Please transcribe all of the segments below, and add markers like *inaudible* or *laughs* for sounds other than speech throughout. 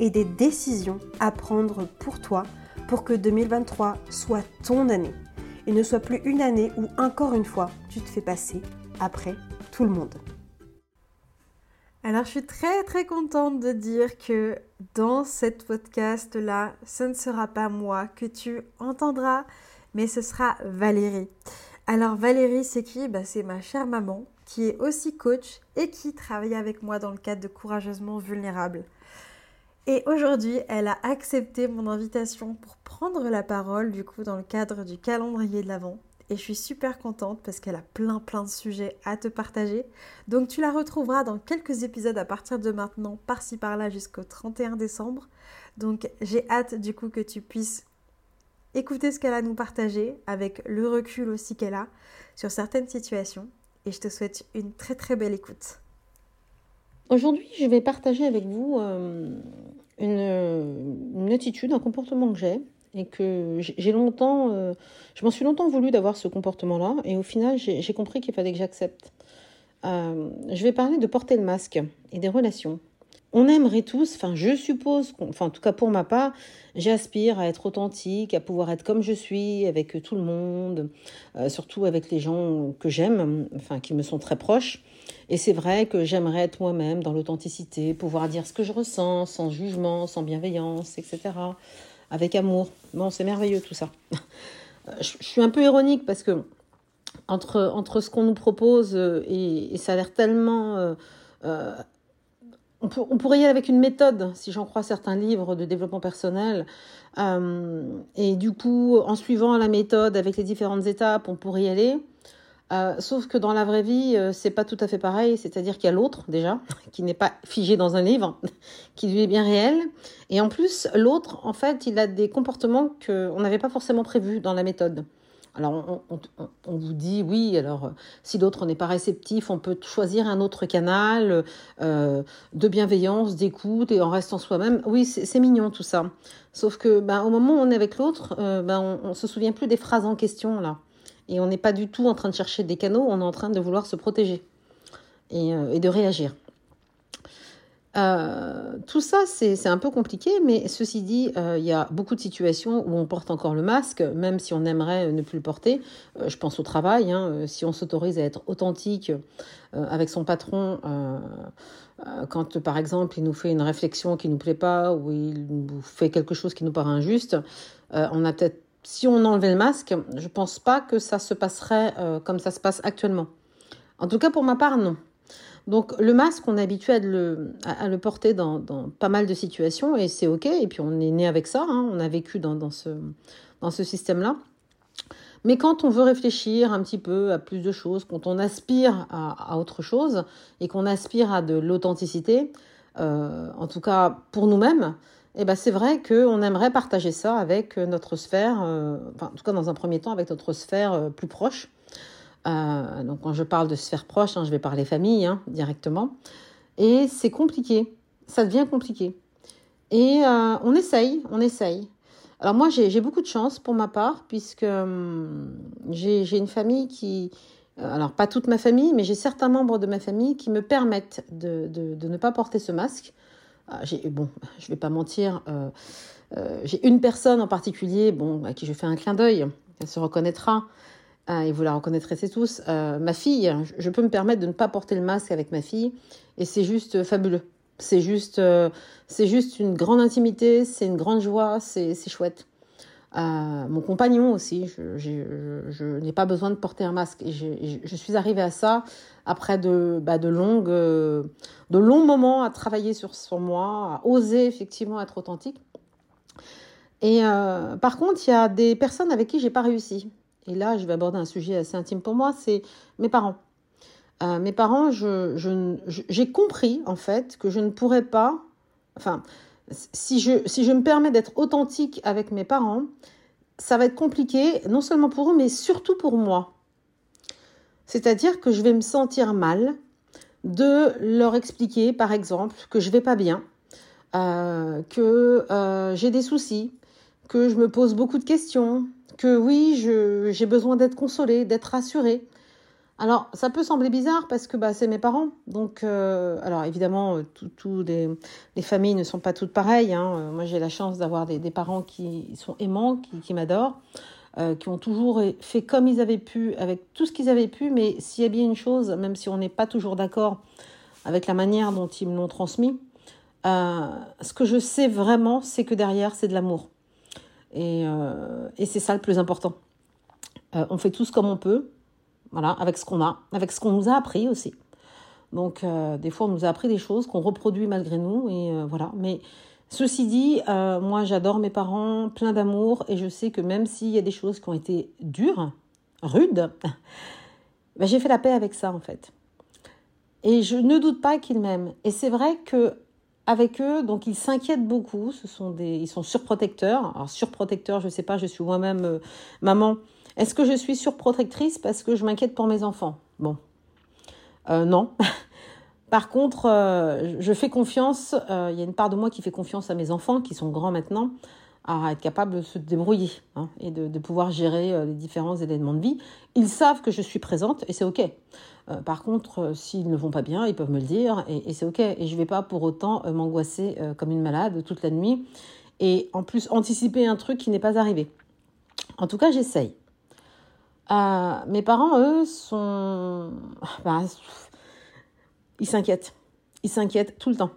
et des décisions à prendre pour toi pour que 2023 soit ton année et ne soit plus une année où encore une fois tu te fais passer après tout le monde. Alors je suis très très contente de dire que dans cette podcast là, ce ne sera pas moi que tu entendras, mais ce sera Valérie. Alors Valérie, c'est qui? Bah, C'est ma chère maman qui est aussi coach et qui travaille avec moi dans le cadre de Courageusement Vulnérable. Et aujourd'hui, elle a accepté mon invitation pour prendre la parole, du coup, dans le cadre du calendrier de l'Avent. Et je suis super contente parce qu'elle a plein plein de sujets à te partager. Donc tu la retrouveras dans quelques épisodes à partir de maintenant, par-ci par-là jusqu'au 31 décembre. Donc j'ai hâte du coup que tu puisses écouter ce qu'elle a à nous partager avec le recul aussi qu'elle a sur certaines situations. Et je te souhaite une très très belle écoute. Aujourd'hui, je vais partager avec vous euh, une, attitude, un comportement que j'ai et que j'ai longtemps, euh, je m'en suis longtemps voulu d'avoir ce comportement-là et au final, j'ai compris qu'il fallait que j'accepte. Euh, je vais parler de porter le masque et des relations. On aimerait tous, enfin je suppose, enfin en tout cas pour ma part, j'aspire à être authentique, à pouvoir être comme je suis avec tout le monde, surtout avec les gens que j'aime, enfin qui me sont très proches. Et c'est vrai que j'aimerais être moi-même dans l'authenticité, pouvoir dire ce que je ressens sans jugement, sans bienveillance, etc. Avec amour. Bon, c'est merveilleux tout ça. je, suis un peu ironique parce que entre, entre ce qu'on nous propose euh, et, ça a l'air tellement... Euh, euh, on, pourrait y aller avec une méthode, si j'en crois certains livres de développement personnel. et du coup, en suivant la méthode avec les différentes étapes, on pourrait y aller. Euh, sauf que dans la vraie vie, euh, c'est pas tout à fait pareil. C'est-à-dire qu'il y a l'autre déjà, *laughs* qui n'est pas figé dans un livre, *laughs* qui lui est bien réel. Et en plus, l'autre, en fait, il a des comportements qu'on n'avait pas forcément prévus dans la méthode. Alors, on, vous dit, oui, alors, si l'autre n'est pas réceptif, on peut choisir un autre canal euh, de bienveillance, d'écoute et en restant soi-même. Oui, c'est mignon tout ça. Sauf que, ben, au moment où on est avec l'autre, ben, on, on se souvient plus des phrases en question, là. Et on n'est pas du tout en train de chercher des canaux, on est en train de vouloir se protéger et, euh, de réagir. Euh, tout ça, c'est un peu compliqué, mais ceci dit, euh, il y a beaucoup de situations où on porte encore le masque, même si on aimerait ne plus le porter. je pense au travail, hein, si on s'autorise à être authentique avec son patron, quand par exemple il nous fait une réflexion qui ne nous plaît pas ou il nous fait quelque chose qui nous paraît injuste, on a peut-être si on enlevait le masque, je pense pas que ça se passerait euh, comme ça se passe actuellement. En tout cas, pour ma part, non. Donc le masque, on est habitué à le, porter dans, pas mal de situations et c'est ok. Et puis on est né avec ça, hein. on a vécu dans, ce, système-là. Mais quand on veut réfléchir un petit peu à plus de choses, quand on aspire à, autre chose et qu'on aspire à de l'authenticité, euh, en tout cas pour nous-mêmes, eh ben c'est vrai qu'on aimerait partager ça avec notre sphère, euh, enfin, en tout cas dans un premier temps avec notre sphère euh, plus proche. Donc quand je parle de sphère proche, hein, je vais parler famille hein, directement. Et c'est compliqué, ça devient compliqué. Et on essaye, on essaye. Alors moi j'ai beaucoup de chance pour ma part puisque hum, j'ai une famille qui, alors pas toute ma famille, mais j'ai certains membres de ma famille qui me permettent de, de, ne pas porter ce masque. Ah, bon, je vais pas mentir, euh, euh, j'ai une personne en particulier, bon, à qui je fais un clin d'œil, elle se reconnaîtra, et vous la reconnaîtrez tous. Euh, ma fille, je peux me permettre de ne pas porter le masque avec ma fille, et c'est juste fabuleux. C'est juste, c'est juste une grande intimité, c'est une grande joie, c'est chouette. mon compagnon aussi, je, n'ai pas besoin de porter un masque. Et je, suis arrivée à ça après de, bah, de, longues, de longs moments à travailler sur, sur moi, à oser effectivement être authentique. Et par contre, il y a des personnes avec qui j'ai pas réussi. Et là, je vais aborder un sujet assez intime pour moi, c'est mes parents. Euh, mes parents, j'ai compris en fait que je ne pourrais pas, enfin, si je, me permets d'être authentique avec mes parents, ça va être compliqué, non seulement pour eux, mais surtout pour moi. C'est-à-dire que je vais me sentir mal de leur expliquer, par exemple, que je vais pas bien, euh, que euh, j'ai des soucis, que je me pose beaucoup de questions, que oui, j'ai besoin d'être consolée, d'être rassurée. Alors, ça peut sembler bizarre parce que bah, c'est mes parents. Donc, euh, alors évidemment, tout, les, familles ne sont pas toutes pareilles. Hein. Euh, moi, j'ai la chance d'avoir des, parents qui sont aimants, qui, m'adorent, euh, qui ont toujours fait comme ils avaient pu, avec tout ce qu'ils avaient pu. Mais s'il y a bien une chose, même si on n'est pas toujours d'accord avec la manière dont ils me l'ont transmis, ce que je sais vraiment, c'est que derrière, c'est de l'amour. Et, et c'est ça le plus important. on fait tous comme on peut. Voilà, avec ce qu'on a, avec ce qu'on nous a appris aussi. Donc, euh, des fois, on nous a appris des choses qu'on reproduit malgré nous, et euh, voilà. Mais ceci dit, euh, moi, j'adore mes parents, plein d'amour, et je sais que même s'il y a des choses qui ont été dures, rudes, *laughs* ben, j'ai fait la paix avec ça, en fait. Et je ne doute pas qu'ils m'aiment. Et c'est vrai que avec eux, donc ils s'inquiètent beaucoup. Ce sont des, ils sont surprotecteurs. Alors surprotecteurs, je sais pas, je suis moi-même maman. Est-ce que je suis surprotectrice parce que je m'inquiète pour mes enfants? Bon, euh, non. *laughs* Par contre, euh, je fais confiance, euh, il y a une part de moi qui fait confiance à mes enfants, qui sont grands maintenant, à être capables de se débrouiller hein, et de, pouvoir gérer les différents éléments de vie. Ils savent que je suis présente et c'est OK. par contre, s'ils ne vont pas bien, ils peuvent me le dire et, c'est OK. Et je ne vais pas pour autant m'angoisser comme une malade toute la nuit et en plus anticiper un truc qui n'est pas arrivé. En tout cas, j'essaye. Euh, mes parents, eux, sont. Bah, ils s'inquiètent. Ils s'inquiètent tout le temps.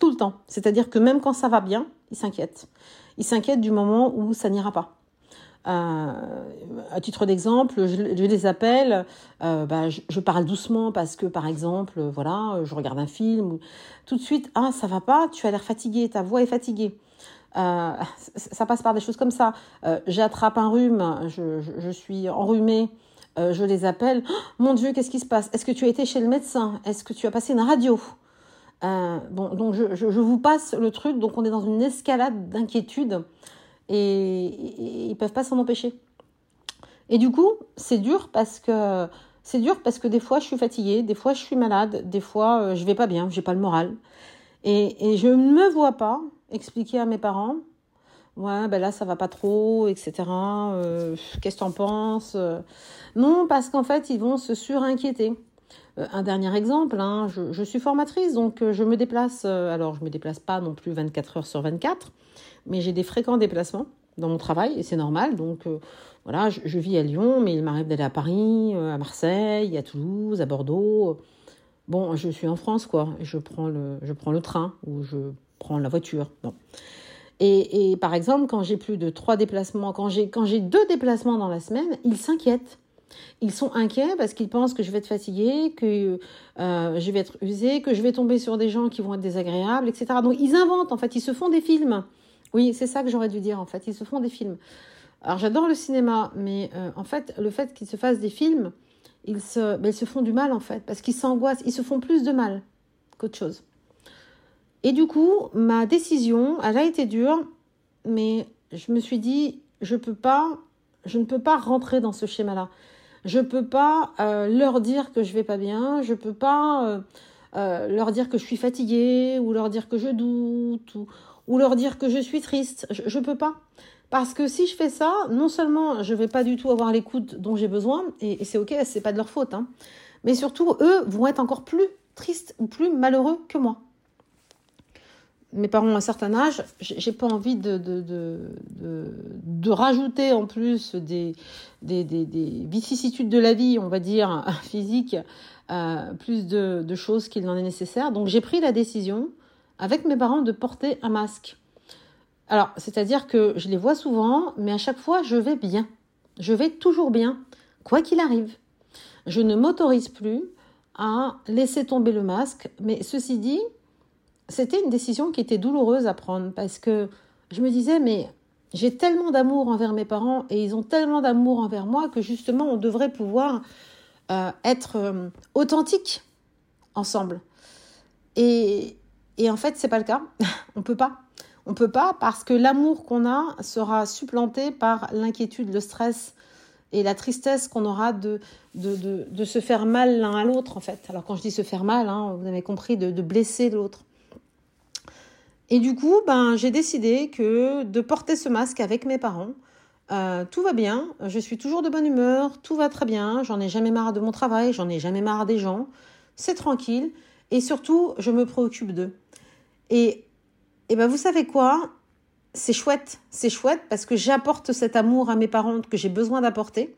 Tout le temps. C'est-à-dire que même quand ça va bien, ils s'inquiètent. Ils s'inquiètent du moment où ça n'ira pas. Euh, à titre d'exemple, je, les appelle, euh, bah, je, parle doucement parce que, par exemple, voilà, je regarde un film. Tout de suite, ah, ça va pas, tu as l'air fatigué, ta voix est fatiguée. Euh, ça passe par des choses comme ça. Euh, j'attrape un rhume, je, suis enrhumée, euh, je les appelle. Oh, mon Dieu, qu'est-ce qui se passe? Est-ce que tu as été chez le médecin? Est-ce que tu as passé une radio? Bon, donc je, vous passe le truc. Donc on est dans une escalade d'inquiétude et, ils peuvent pas s'en empêcher. Et du coup, c'est dur parce que c'est dur parce que des fois je suis fatiguée, des fois je suis malade, des fois je vais pas bien, j'ai pas le moral. Et, et je ne me vois pas expliquer à mes parents ouais ben là ça va pas trop etc euh, qu'est-ce que tu en penses non parce qu'en fait ils vont se surinquiéter euh, un dernier exemple hein, je, suis formatrice donc euh, je me déplace alors je me déplace pas non plus 24 heures sur 24 mais j'ai des fréquents déplacements dans mon travail et c'est normal donc voilà je, vis à Lyon mais il m'arrive d'aller à Paris à Marseille à Toulouse à Bordeaux bon je suis en France quoi je prends le je prends le train ou je prends la voiture. Bon. Et, par exemple, quand j'ai plus de trois déplacements, quand j'ai deux déplacements dans la semaine, ils s'inquiètent. Ils sont inquiets parce qu'ils pensent que je vais être fatiguée, que euh, je vais être usée, que je vais tomber sur des gens qui vont être désagréables, etc. Donc ils inventent, en fait, ils se font des films. Oui, c'est ça que j'aurais dû dire, en fait. Ils se font des films. Alors j'adore le cinéma, mais euh, en fait, le fait qu'ils se fassent des films, ils se, ben, ils se font du mal, en fait, parce qu'ils s'angoissent, ils se font plus de mal qu'autre chose. Et du coup, ma décision, elle a été dure, mais je me suis dit, je ne peux pas rentrer dans ce schéma-là. Je peux pas euh, leur dire que je vais pas bien, je peux pas euh, euh, leur dire que je suis fatiguée, ou leur dire que je doute, ou, leur dire que je suis triste. Je, ne peux pas. Parce que si je fais ça, non seulement je vais pas du tout avoir l'écoute dont j'ai besoin, et, c'est ok, c'est pas de leur faute, hein, mais surtout eux vont être encore plus tristes ou plus malheureux que moi mes parents ont un certain âge, j'ai pas envie de, de, rajouter en plus des, vicissitudes de la vie, on va dire, *laughs* physique, euh, plus de, de choses qu'il n'en est nécessaire. Donc j'ai pris la décision avec mes parents de porter un masque. Alors, c'est-à-dire que je les vois souvent, mais à chaque fois, je vais bien. Je vais toujours bien, quoi qu'il arrive. Je ne m'autorise plus à laisser tomber le masque. Mais ceci dit, c'était une décision qui était douloureuse à prendre parce que je me disais, mais j'ai tellement d'amour envers mes parents et ils ont tellement d'amour envers moi que justement, on devrait pouvoir euh, être euh, authentique ensemble. Et, et en fait, c'est pas le cas. *laughs* on peut pas. On peut pas parce que l'amour qu'on a sera supplanté par l'inquiétude, le stress et la tristesse qu'on aura de, se faire mal l'un à l'autre, en fait. Alors quand je dis se faire mal, hein, vous avez compris, de blesser l'autre. Et du coup, ben, j'ai décidé que de porter ce masque avec mes parents, euh, tout va bien, je suis toujours de bonne humeur, tout va très bien, j'en ai jamais marre de mon travail, j'en ai jamais marre des gens, c'est tranquille, et surtout, je me préoccupe d'eux. Et, et ben, vous savez quoi? C'est chouette, c'est chouette parce que j'apporte cet amour à mes parents que j'ai besoin d'apporter.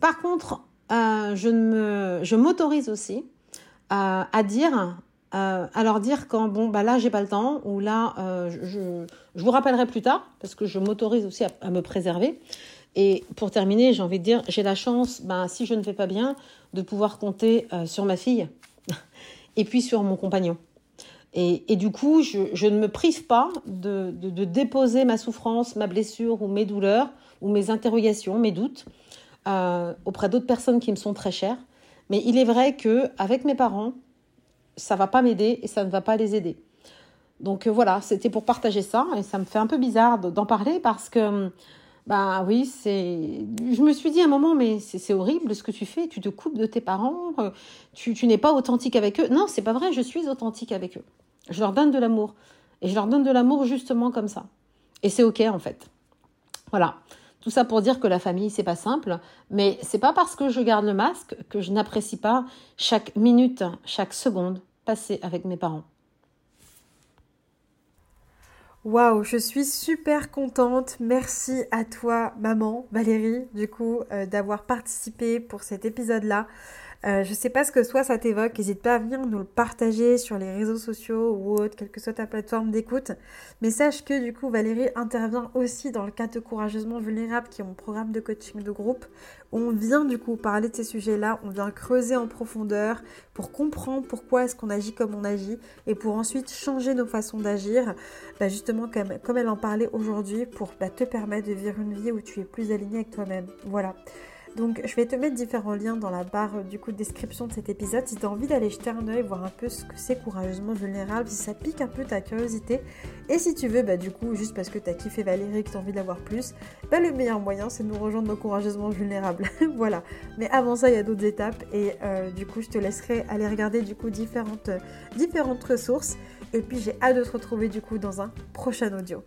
Par contre, euh, je, m'autorise aussi euh, à dire euh, à leur dire quand bon bah là j'ai pas le temps ou là euh, je, je, vous rappellerai plus tard parce que je m'autorise aussi à, me préserver. Et pour terminer j'ai envie de dire j'ai la chance bah, si je ne vais pas bien de pouvoir compter euh, sur ma fille *laughs* et puis sur mon compagnon. Et, et du coup je, je, ne me prive pas de, de, de, déposer ma souffrance ma blessure ou mes douleurs ou mes interrogations mes doutes auprès d'autres personnes qui me sont très chères. Mais il est vrai que avec mes parents ça va pas m'aider et ça ne va pas les aider. Donc euh, voilà, c'était pour partager ça et ça me fait un peu bizarre d'en parler parce que bah oui, c'est. Je me suis dit à un moment, mais c'est horrible ce que tu fais. Tu te coupes de tes parents. Euh, tu, tu n'es pas authentique avec eux. Non, c'est pas vrai. Je suis authentique avec eux. Je leur donne de l'amour et je leur donne de l'amour justement comme ça. Et c'est ok en fait. Voilà. Tout ça pour dire que la famille, c'est pas simple, mais c'est pas parce que je garde le masque que je n'apprécie pas chaque minute, chaque seconde passée avec mes parents. Waouh, je suis super contente. Merci à toi, maman, Valérie, du coup, euh, d'avoir participé pour cet épisode-là. Euh, je sais pas ce que soit ça t'évoque, n'hésite pas à venir nous le partager sur les réseaux sociaux ou autre, quelle que soit ta plateforme d'écoute. Mais sache que du coup Valérie intervient aussi dans le cadre de Courageusement Vulnérable qui est mon programme de coaching de groupe on vient du coup parler de ces sujets-là, on vient creuser en profondeur pour comprendre pourquoi est-ce qu'on agit comme on agit et pour ensuite changer nos façons d'agir, bah, justement comme, comme elle en parlait aujourd'hui pour bah, te permettre de vivre une vie où tu es plus aligné avec toi-même. Voilà. Donc je vais te mettre différents liens dans la barre du coup de description de cet épisode si tu as envie d'aller jeter un oeil, voir un peu ce que c'est courageusement vulnérable, si ça pique un peu ta curiosité. Et si tu veux, bah du coup, juste parce que tu as kiffé Valérie et que tu as envie d'avoir plus, bah le meilleur moyen c'est de nous rejoindre dans courageusement vulnérable. *laughs* voilà. Mais avant ça, il y a d'autres étapes et euh, du coup je te laisserai aller regarder du coup différentes, différentes ressources. Et puis j'ai hâte de te retrouver du coup dans un prochain audio.